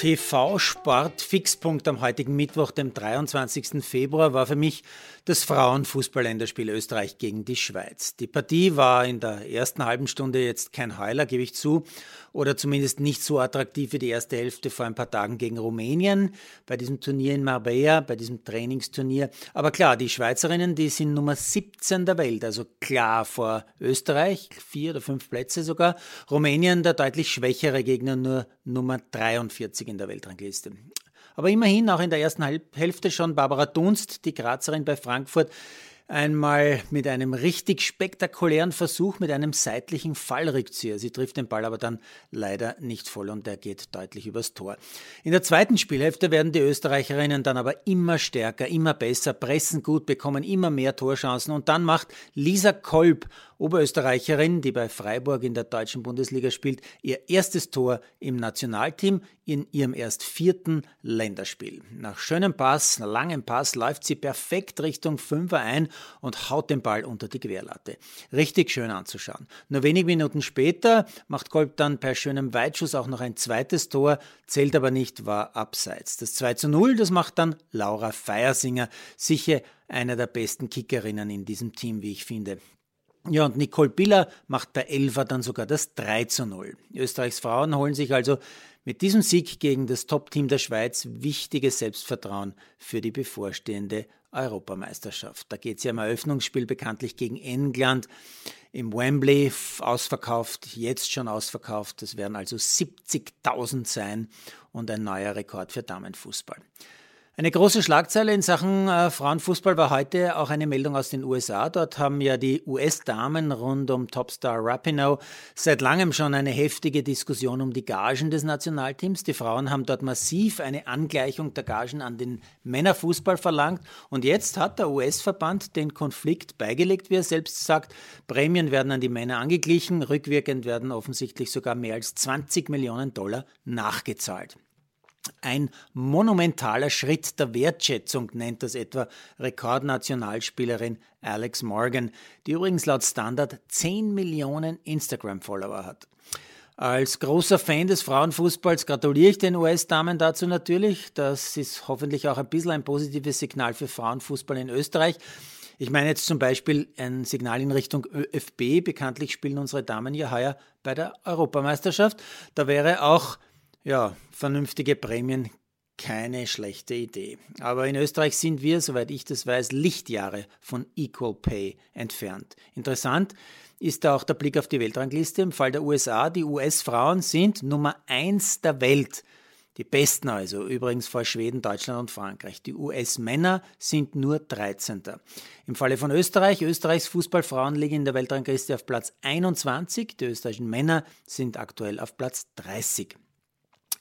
TV-Sport-Fixpunkt am heutigen Mittwoch, dem 23. Februar, war für mich das Frauenfußball-Länderspiel Österreich gegen die Schweiz. Die Partie war in der ersten halben Stunde jetzt kein Heuler, gebe ich zu, oder zumindest nicht so attraktiv wie die erste Hälfte vor ein paar Tagen gegen Rumänien, bei diesem Turnier in Marbella, bei diesem Trainingsturnier. Aber klar, die Schweizerinnen, die sind Nummer 17 der Welt, also klar vor Österreich, vier oder fünf Plätze sogar. Rumänien der deutlich schwächere Gegner, nur Nummer 43 in der Weltrangliste. Aber immerhin auch in der ersten Hälfte schon Barbara Dunst, die Grazerin bei Frankfurt, einmal mit einem richtig spektakulären Versuch mit einem seitlichen Fallrückzieher. Sie trifft den Ball aber dann leider nicht voll und er geht deutlich übers Tor. In der zweiten Spielhälfte werden die Österreicherinnen dann aber immer stärker, immer besser, pressen gut, bekommen immer mehr Torchancen und dann macht Lisa Kolb Oberösterreicherin, die bei Freiburg in der deutschen Bundesliga spielt, ihr erstes Tor im Nationalteam in ihrem erst vierten Länderspiel. Nach schönem Pass, langem Pass läuft sie perfekt Richtung Fünfer ein und haut den Ball unter die Querlatte. Richtig schön anzuschauen. Nur wenige Minuten später macht Kolb dann per schönem Weitschuss auch noch ein zweites Tor, zählt aber nicht, war abseits. Das 2 zu 0, das macht dann Laura Feiersinger, sicher einer der besten Kickerinnen in diesem Team, wie ich finde. Ja, und Nicole Biller macht bei Elfer dann sogar das 3 zu 0. Österreichs Frauen holen sich also mit diesem Sieg gegen das Top-Team der Schweiz wichtiges Selbstvertrauen für die bevorstehende Europameisterschaft. Da geht es ja im Eröffnungsspiel bekanntlich gegen England im Wembley ausverkauft, jetzt schon ausverkauft. Das werden also 70.000 sein und ein neuer Rekord für Damenfußball. Eine große Schlagzeile in Sachen äh, Frauenfußball war heute auch eine Meldung aus den USA. Dort haben ja die US-Damen rund um Topstar Rapinoe seit langem schon eine heftige Diskussion um die Gagen des Nationalteams. Die Frauen haben dort massiv eine Angleichung der Gagen an den Männerfußball verlangt. Und jetzt hat der US-Verband den Konflikt beigelegt, wie er selbst sagt. Prämien werden an die Männer angeglichen. Rückwirkend werden offensichtlich sogar mehr als 20 Millionen Dollar nachgezahlt. Ein monumentaler Schritt der Wertschätzung nennt das etwa Rekordnationalspielerin Alex Morgan, die übrigens laut Standard 10 Millionen Instagram-Follower hat. Als großer Fan des Frauenfußballs gratuliere ich den US-Damen dazu natürlich. Das ist hoffentlich auch ein bisschen ein positives Signal für Frauenfußball in Österreich. Ich meine jetzt zum Beispiel ein Signal in Richtung ÖFB. Bekanntlich spielen unsere Damen ja heuer bei der Europameisterschaft. Da wäre auch ja, vernünftige Prämien keine schlechte Idee. Aber in Österreich sind wir, soweit ich das weiß, Lichtjahre von Equal Pay entfernt. Interessant ist da auch der Blick auf die Weltrangliste. Im Fall der USA, die US-Frauen sind Nummer eins der Welt. Die besten also, übrigens vor Schweden, Deutschland und Frankreich. Die US-Männer sind nur 13. Im Falle von Österreich, Österreichs Fußballfrauen liegen in der Weltrangliste auf Platz 21. Die österreichischen Männer sind aktuell auf Platz 30.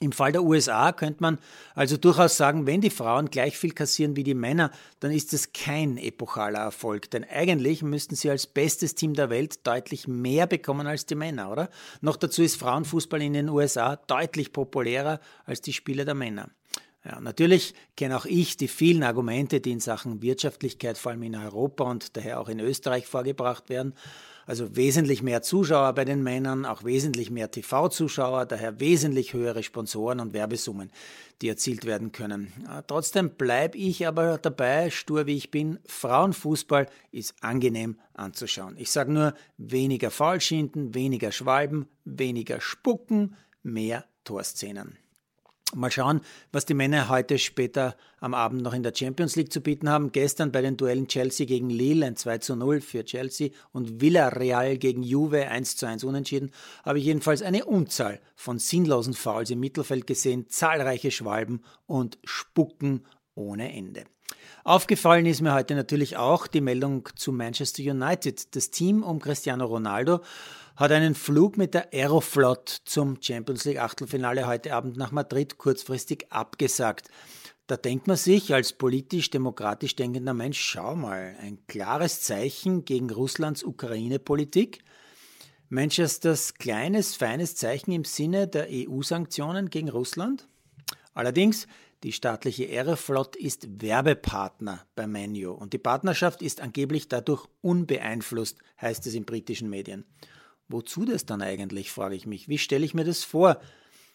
Im Fall der USA könnte man also durchaus sagen, wenn die Frauen gleich viel kassieren wie die Männer, dann ist es kein epochaler Erfolg. Denn eigentlich müssten sie als bestes Team der Welt deutlich mehr bekommen als die Männer, oder? Noch dazu ist Frauenfußball in den USA deutlich populärer als die Spiele der Männer. Ja, natürlich kenne auch ich die vielen Argumente, die in Sachen Wirtschaftlichkeit vor allem in Europa und daher auch in Österreich vorgebracht werden. Also wesentlich mehr Zuschauer bei den Männern, auch wesentlich mehr TV-Zuschauer, daher wesentlich höhere Sponsoren und Werbesummen, die erzielt werden können. Trotzdem bleibe ich aber dabei, stur wie ich bin, Frauenfußball ist angenehm anzuschauen. Ich sage nur weniger Faulschinden, weniger Schwalben, weniger Spucken, mehr Torszenen. Mal schauen, was die Männer heute später am Abend noch in der Champions League zu bieten haben. Gestern bei den Duellen Chelsea gegen Lille ein 2 zu 0 für Chelsea und Villarreal gegen Juve 1 zu 1 unentschieden, habe ich jedenfalls eine Unzahl von sinnlosen Fouls im Mittelfeld gesehen, zahlreiche Schwalben und Spucken ohne Ende. Aufgefallen ist mir heute natürlich auch die Meldung zu Manchester United. Das Team um Cristiano Ronaldo hat einen Flug mit der Aeroflot zum Champions League Achtelfinale heute Abend nach Madrid kurzfristig abgesagt. Da denkt man sich als politisch-demokratisch denkender Mensch, schau mal, ein klares Zeichen gegen Russlands Ukraine-Politik. Manchesters kleines, feines Zeichen im Sinne der EU-Sanktionen gegen Russland? Allerdings, die staatliche Aeroflot ist Werbepartner bei Menu und die Partnerschaft ist angeblich dadurch unbeeinflusst, heißt es in britischen Medien. Wozu das dann eigentlich, frage ich mich. Wie stelle ich mir das vor?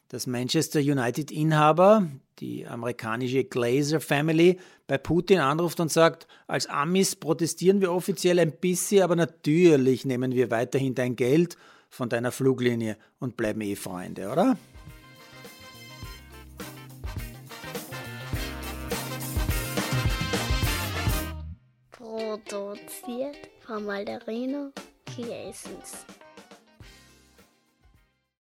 dass Manchester United-Inhaber, die amerikanische Glazer Family, bei Putin anruft und sagt, als Amis protestieren wir offiziell ein bisschen, aber natürlich nehmen wir weiterhin dein Geld von deiner Fluglinie und bleiben eh Freunde, oder? Von Malderino Kiesens.